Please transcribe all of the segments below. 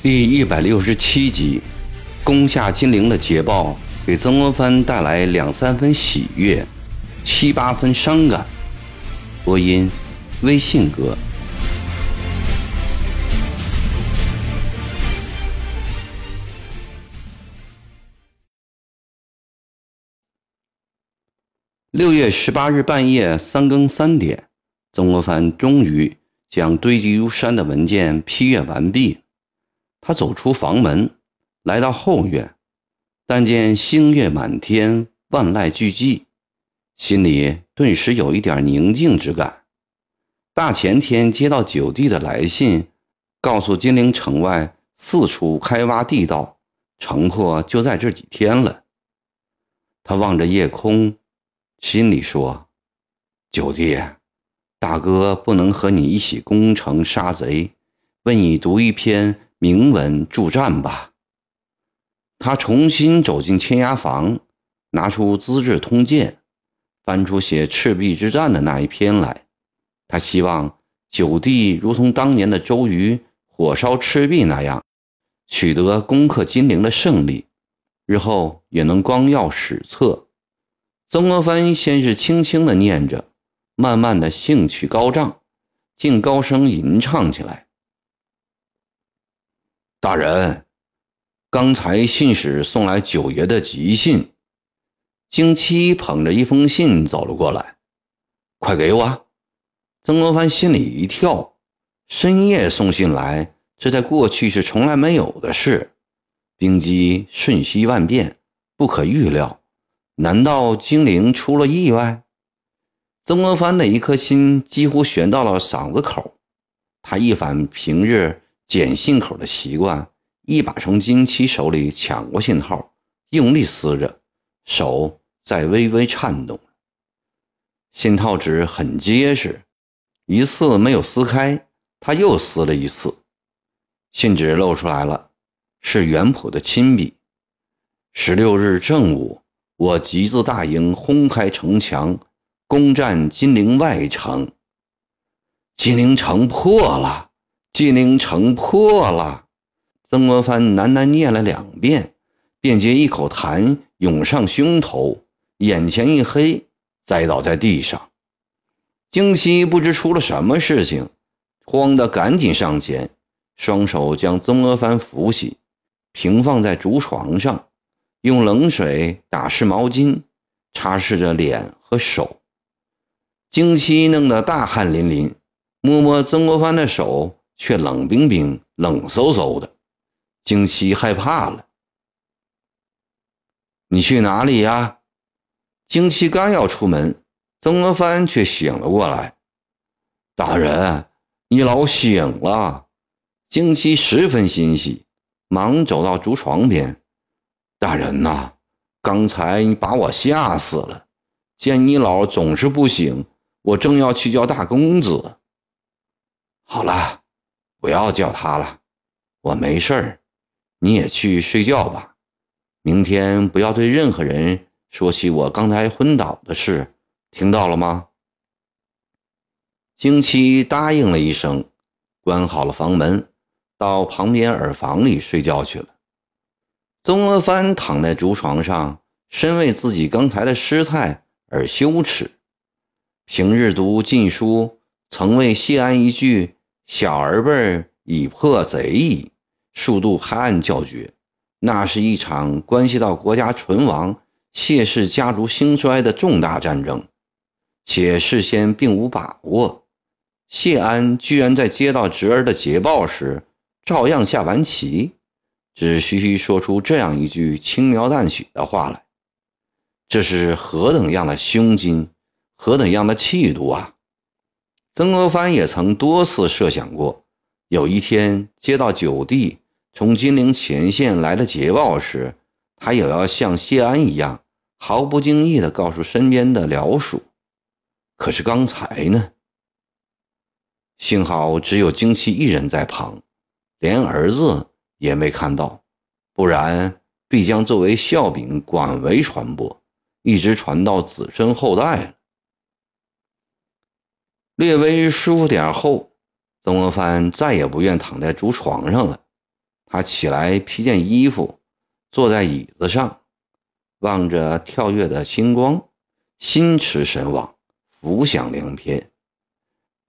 第一百六十七集，攻下金陵的捷报给曾国藩带来两三分喜悦，七八分伤感。播音：微信哥。六月十八日半夜三更三点，曾国藩终于将堆积如山的文件批阅完毕。他走出房门，来到后院，但见星月满天，万籁俱寂，心里顿时有一点宁静之感。大前天接到九弟的来信，告诉金陵城外四处开挖地道，城破就在这几天了。他望着夜空，心里说：“九弟，大哥不能和你一起攻城杀贼，为你读一篇。”铭文助战吧。他重新走进千押房，拿出《资治通鉴》，翻出写赤壁之战的那一篇来。他希望九弟如同当年的周瑜火烧赤壁那样，取得攻克金陵的胜利，日后也能光耀史册。曾国藩先是轻轻地念着，慢慢的兴趣高涨，竟高声吟唱起来。大人，刚才信使送来九爷的急信。京七捧着一封信走了过来，快给我！曾国藩心里一跳，深夜送信来，这在过去是从来没有的事。兵机瞬息万变，不可预料，难道精灵出了意外？曾国藩的一颗心几乎悬到了嗓子口，他一反平日。捡信口的习惯，一把从金七手里抢过信号，用力撕着，手在微微颤动。信套纸很结实，一次没有撕开，他又撕了一次，信纸露出来了，是袁普的亲笔。十六日正午，我集自大营轰开城墙，攻占金陵外城。金陵城破了。金陵城破了，曾国藩喃喃念了两遍，便觉一口痰涌上胸头，眼前一黑，栽倒在地上。京西不知出了什么事情，慌得赶紧上前，双手将曾国藩扶起，平放在竹床上，用冷水打湿毛巾，擦拭着脸和手。京西弄得大汗淋淋，摸摸曾国藩的手。却冷冰冰、冷飕飕的，京七害怕了。你去哪里呀？京七刚要出门，曾国藩却醒了过来。大人，你老醒了。京七十分欣喜，忙走到竹床边。大人呐，刚才你把我吓死了。见你老总是不醒，我正要去叫大公子。好了。不要叫他了，我没事儿，你也去睡觉吧。明天不要对任何人说起我刚才昏倒的事，听到了吗？京七答应了一声，关好了房门，到旁边耳房里睡觉去了。曾国藩躺在竹床上，深为自己刚才的失态而羞耻。平日读禁书，曾为谢安一句。小儿辈已破贼矣，数度拍案叫绝。那是一场关系到国家存亡、谢氏家族兴衰的重大战争，且事先并无把握。谢安居然在接到侄儿的捷报时，照样下完棋，只徐徐说出这样一句轻描淡写的话来，这是何等样的胸襟，何等样的气度啊！曾国藩也曾多次设想过，有一天接到九弟从金陵前线来的捷报时，他也要像谢安一样，毫不经意地告诉身边的僚属。可是刚才呢？幸好只有京七一人在旁，连儿子也没看到，不然必将作为笑柄广为传播，一直传到子孙后代了。略微舒服点后，曾国藩再也不愿躺在竹床上了。他起来披件衣服，坐在椅子上，望着跳跃的星光，心驰神往，浮想联翩。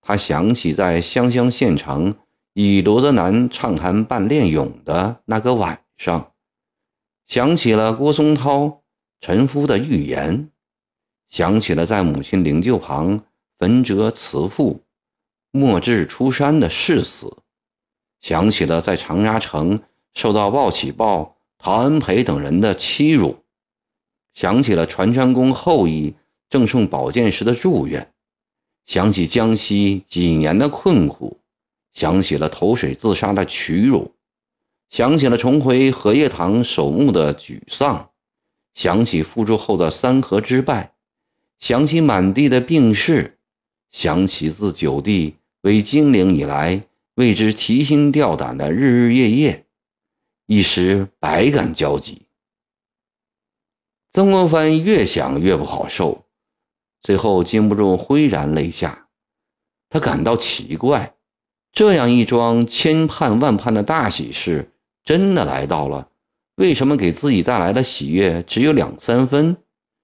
他想起在湘乡县城与罗泽南畅谈办练勇的那个晚上，想起了郭松涛陈夫的预言，想起了在母亲灵柩旁。焚折慈父，莫志出山的誓死，想起了在长沙城受到鲍启豹、陶恩培等人的欺辱，想起了传山公后裔赠送宝剑时的祝愿，想起江西几年的困苦，想起了投水自杀的屈辱，想起了重回荷叶塘守墓的沮丧，想起复出后的三河之败，想起满地的病逝。想起自九弟为精灵以来，为之提心吊胆的日日夜夜，一时百感交集。曾国藩越想越不好受，最后禁不住挥然泪下。他感到奇怪，这样一桩千盼万盼的大喜事真的来到了，为什么给自己带来的喜悦只有两三分，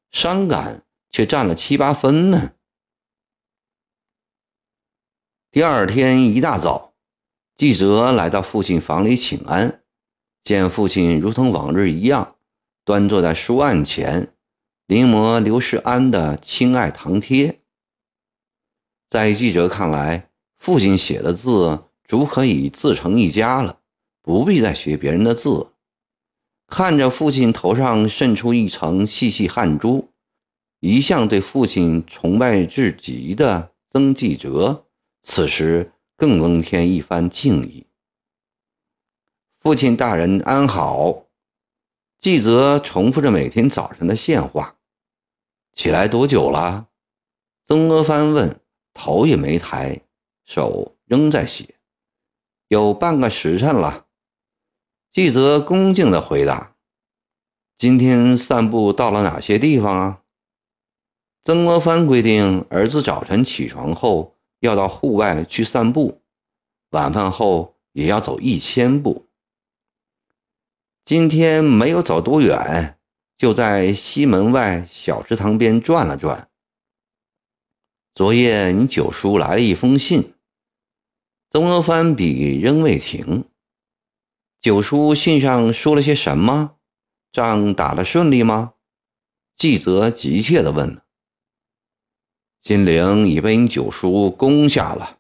伤感却占了七八分呢？第二天一大早，记者来到父亲房里请安，见父亲如同往日一样，端坐在书案前，临摹刘世安的《亲爱堂帖》。在记者看来，父亲写的字足可以自成一家了，不必再学别人的字。看着父亲头上渗出一层细细汗珠，一向对父亲崇拜至极的曾纪哲。此时更增添一番敬意。父亲大人安好。记则重复着每天早晨的现话。起来多久了？曾国藩问，头也没抬，手仍在写。有半个时辰了。记则恭敬地回答。今天散步到了哪些地方啊？曾国藩规定儿子早晨起床后。要到户外去散步，晚饭后也要走一千步。今天没有走多远，就在西门外小池塘边转了转。昨夜你九叔来了一封信，曾国藩笔仍未停。九叔信上说了些什么？仗打得顺利吗？季泽急切地问。金陵已被你九叔攻下了。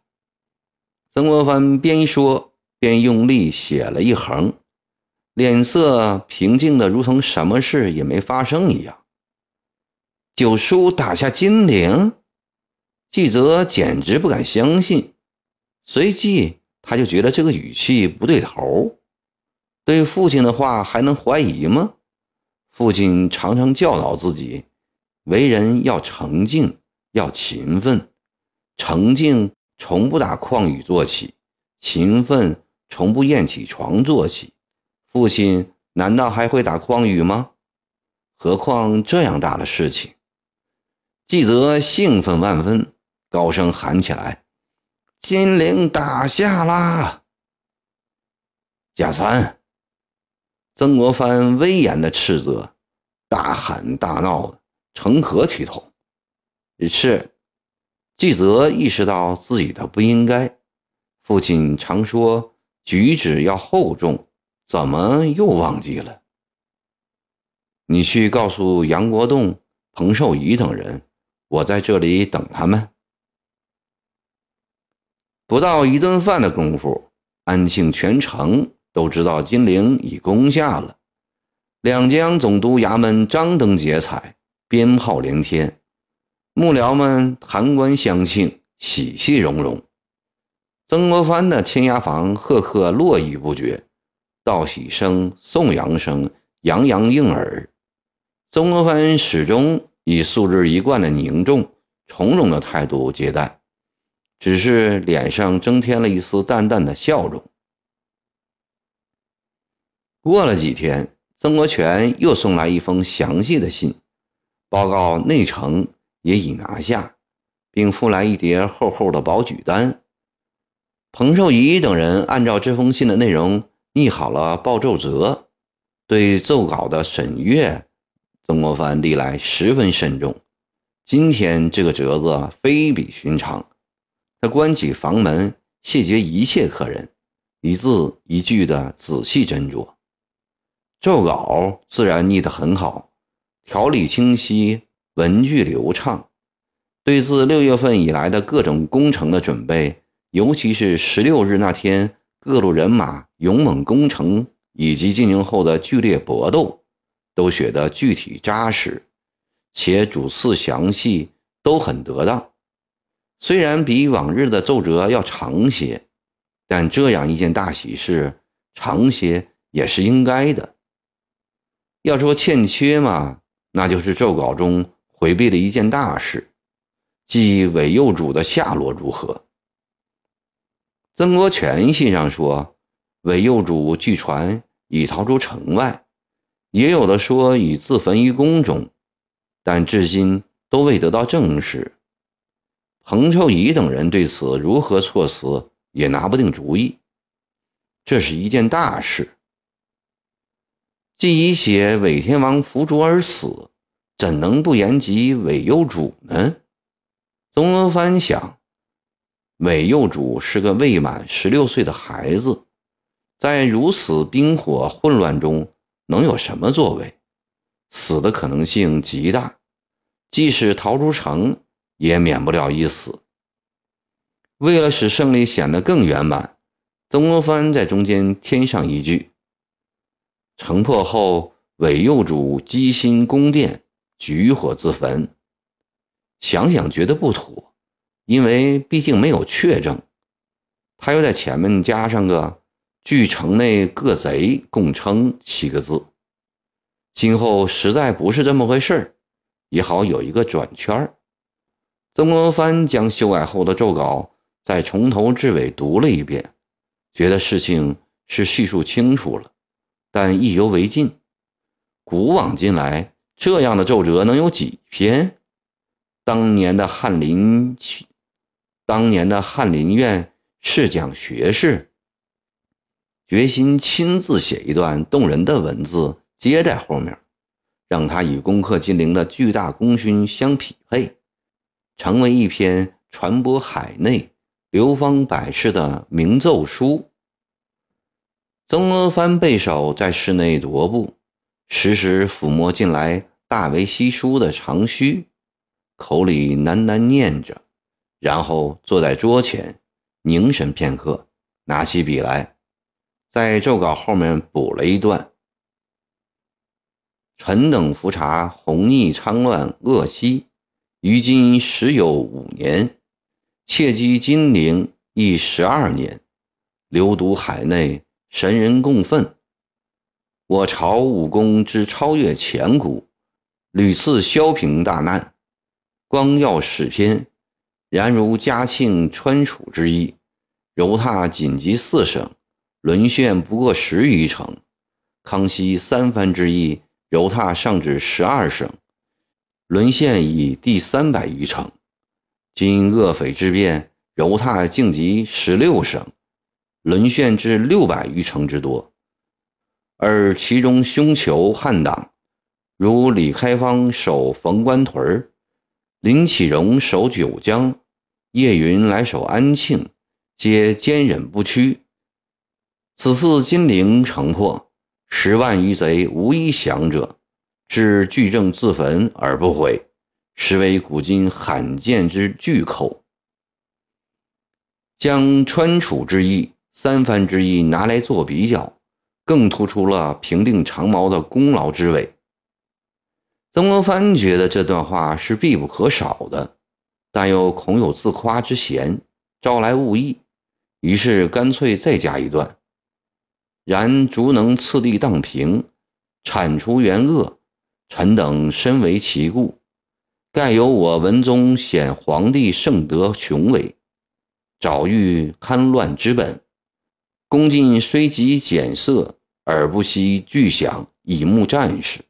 曾国藩边说边用力写了一横，脸色平静的如同什么事也没发生一样。九叔打下金陵，季泽简直不敢相信。随即他就觉得这个语气不对头。对父亲的话还能怀疑吗？父亲常常教导自己，为人要诚敬。要勤奋，诚敬从不打诳语做起，勤奋从不厌起床做起。父亲难道还会打诳语吗？何况这样大的事情？季泽兴奋万分，高声喊起来：“金陵打下啦！”贾三，曾国藩威严的斥责，大喊大闹，成何体统？是，纪泽意识到自己的不应该。父亲常说举止要厚重，怎么又忘记了？你去告诉杨国栋、彭寿仪等人，我在这里等他们。不到一顿饭的功夫，安庆全城都知道金陵已攻下了。两江总督衙门张灯结彩，鞭炮连天。幕僚们弹冠相庆，喜气融融。曾国藩的签押房赫赫络绎不绝，道喜声、颂扬声洋洋应耳。曾国藩始终以素日一贯的凝重从容的态度接待，只是脸上增添了一丝淡淡的笑容。过了几天，曾国荃又送来一封详细的信。报告内城也已拿下，并附来一叠厚厚的保举单。彭寿仪等人按照这封信的内容拟好了报奏折，对奏稿的审阅，曾国藩历来十分慎重。今天这个折子非比寻常，他关起房门，谢绝一切客人，一字一句的仔细斟酌。奏稿自然拟得很好，条理清晰，文句流畅。对自六月份以来的各种工程的准备，尤其是十六日那天各路人马勇猛攻城以及进行后的剧烈搏斗，都写得具体扎实。且主次详细都很得当，虽然比往日的奏折要长些，但这样一件大喜事，长些也是应该的。要说欠缺嘛，那就是奏稿中回避了一件大事，即韦右主的下落如何。曾国荃信上说，韦右主据传已逃出城外，也有的说已自焚于宫中。但至今都未得到证实。彭寿仪等人对此如何措辞，也拿不定主意。这是一件大事。既已写韦天王伏诛而死，怎能不言及韦幼主呢？曾国藩想，韦幼主是个未满十六岁的孩子，在如此兵火混乱中，能有什么作为？死的可能性极大，即使逃出城，也免不了一死。为了使胜利显得更圆满，曾国藩在中间添上一句：“城破后，韦右主击心宫殿，举火自焚。”想想觉得不妥，因为毕竟没有确证。他又在前面加上个“据城内各贼共称”七个字。今后实在不是这么回事儿，也好有一个转圈儿。曾国藩将修改后的奏稿再从头至尾读了一遍，觉得事情是叙述清楚了，但意犹未尽。古往今来，这样的奏折能有几篇？当年的翰林，当年的翰林院是讲学士，决心亲自写一段动人的文字。接在后面，让他与攻克金陵的巨大功勋相匹配，成为一篇传播海内、流芳百世的名奏书。曾国藩背手在室内踱步，时时抚摸近来大为稀疏的长须，口里喃喃念着，然后坐在桌前凝神片刻，拿起笔来，在奏稿后面补了一段。臣等伏察弘逆昌乱恶息，于今时有五年，窃居金陵亦十二年，流毒海内，神人共愤。我朝武功之超越前古，屡次消平大难，光耀史篇。然如嘉庆川楚之役，柔踏紧急四省，沦陷不过十余城；康熙三藩之役。犹踏上至十二省，沦陷已第三百余城。今恶匪之变，犹踏竟及十六省，沦陷至六百余城之多。而其中凶囚汉党，如李开芳守冯官屯儿林启荣守九江，叶云来守安庆，皆坚忍不屈。此次金陵城破。十万余贼无一降者，至巨正自焚而不悔，实为古今罕见之巨寇。将川楚之役、三藩之役拿来做比较，更突出了平定长毛的功劳之伟。曾国藩觉得这段话是必不可少的，但又恐有自夸之嫌，招来误议，于是干脆再加一段。然足能次第荡平，铲除元恶，臣等深为其故。盖有我文宗显皇帝圣德雄伟，早欲戡乱之本。恭进虽极简色，而不惜巨响以募战士；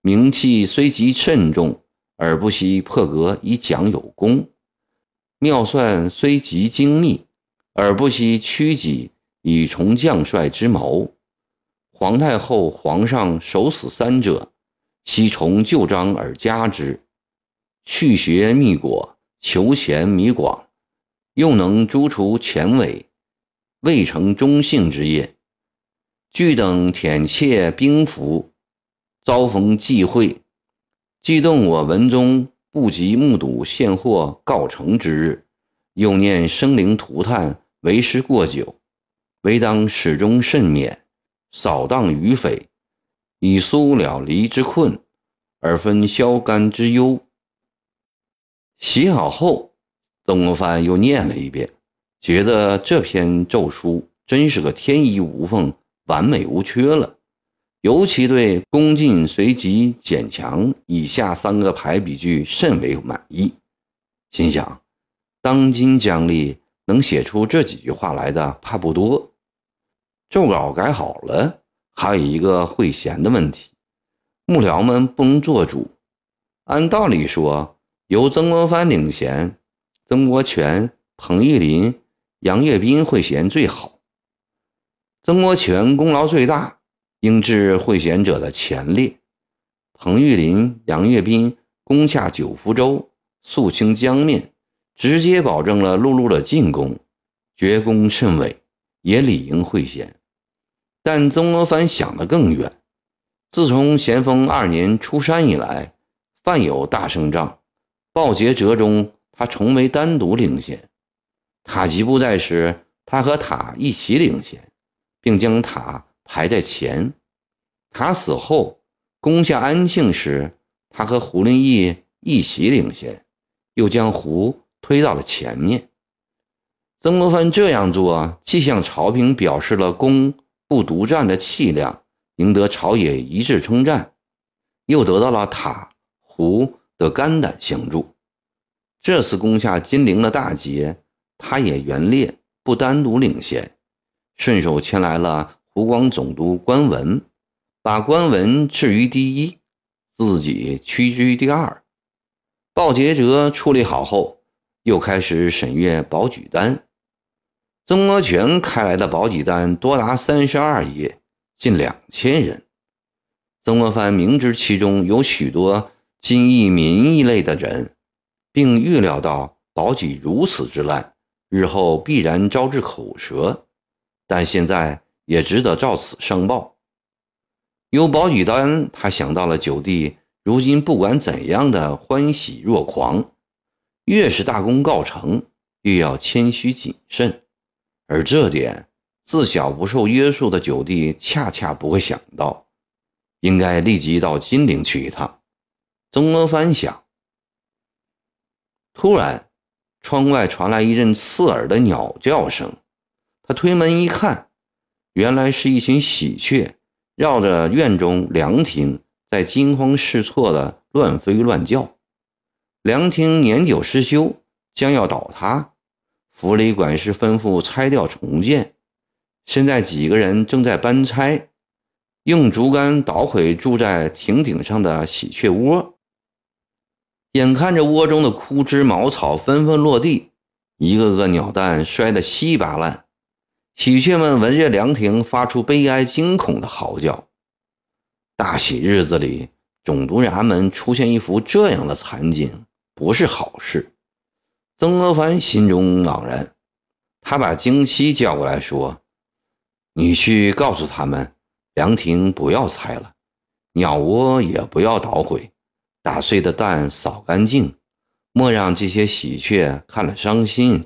名气虽极慎重，而不惜破格以讲有功；妙算虽极精密，而不惜屈己以从将帅之谋。皇太后、皇上守死三者，悉从旧章而加之。去学密果，求贤弥广，又能诛除前伪，未成忠信之业。俱等舔窃兵符，遭逢忌讳，既动我文中不及目睹现货告成之日，又念生灵涂炭，为时过久，唯当始终慎免。扫荡于匪，以苏了离之困，而分消干之忧。写好后，曾国藩又念了一遍，觉得这篇奏书真是个天衣无缝、完美无缺了。尤其对“恭进随即减强”以下三个排比句甚为满意，心想：当今将吏能写出这几句话来的，怕不多。奏稿改好了，还有一个会弦的问题，幕僚们不能做主。按道理说，由曾国藩领衔，曾国荃、彭玉麟、杨岳斌会弦最好。曾国荃功劳最大，应至会弦者的前列。彭玉麟、杨岳斌攻下九福州，肃清江面，直接保证了陆路的进攻，绝功甚伟，也理应会贤。但曾国藩想得更远。自从咸丰二年出山以来，凡有大胜仗，鲍杰折中，他从未单独领先。塔吉不在时，他和塔一起领先，并将塔排在前。塔死后，攻下安庆时，他和胡林翼一起领先，又将胡推到了前面。曾国藩这样做，既向朝廷表示了功。不独占的气量，赢得朝野一致称赞，又得到了塔胡的肝胆相助。这次攻下金陵的大捷，他也原列不单独领先，顺手牵来了湖广总督关文，把关文置于第一，自己屈居第二。鲍杰哲处理好后，又开始审阅保举单。曾国荃开来的保举单多达三十二页，近两千人。曾国藩明知其中有许多金义民义类的人，并预料到保举如此之烂，日后必然招致口舌，但现在也只得照此上报。有保举单，他想到了九弟如今不管怎样的欢喜若狂，越是大功告成，越要谦虚谨慎。而这点，自小不受约束的九弟恰恰不会想到，应该立即到金陵去一趟。曾国藩想。突然，窗外传来一阵刺耳的鸟叫声。他推门一看，原来是一群喜鹊绕着院中凉亭，在惊慌失措的乱飞乱叫。凉亭年久失修，将要倒塌。府里管事吩咐拆掉重建，现在几个人正在搬拆，用竹竿捣毁住在亭顶上的喜鹊窝。眼看着窝中的枯枝茅草纷纷落地，一个个鸟蛋摔得稀巴烂，喜鹊们闻着凉亭发出悲哀惊恐的嚎叫。大喜日子里，总督衙门出现一幅这样的惨景，不是好事。曾国藩心中茫然，他把京西叫过来说：“你去告诉他们，凉亭不要拆了，鸟窝也不要捣毁，打碎的蛋扫干净，莫让这些喜鹊看了伤心。”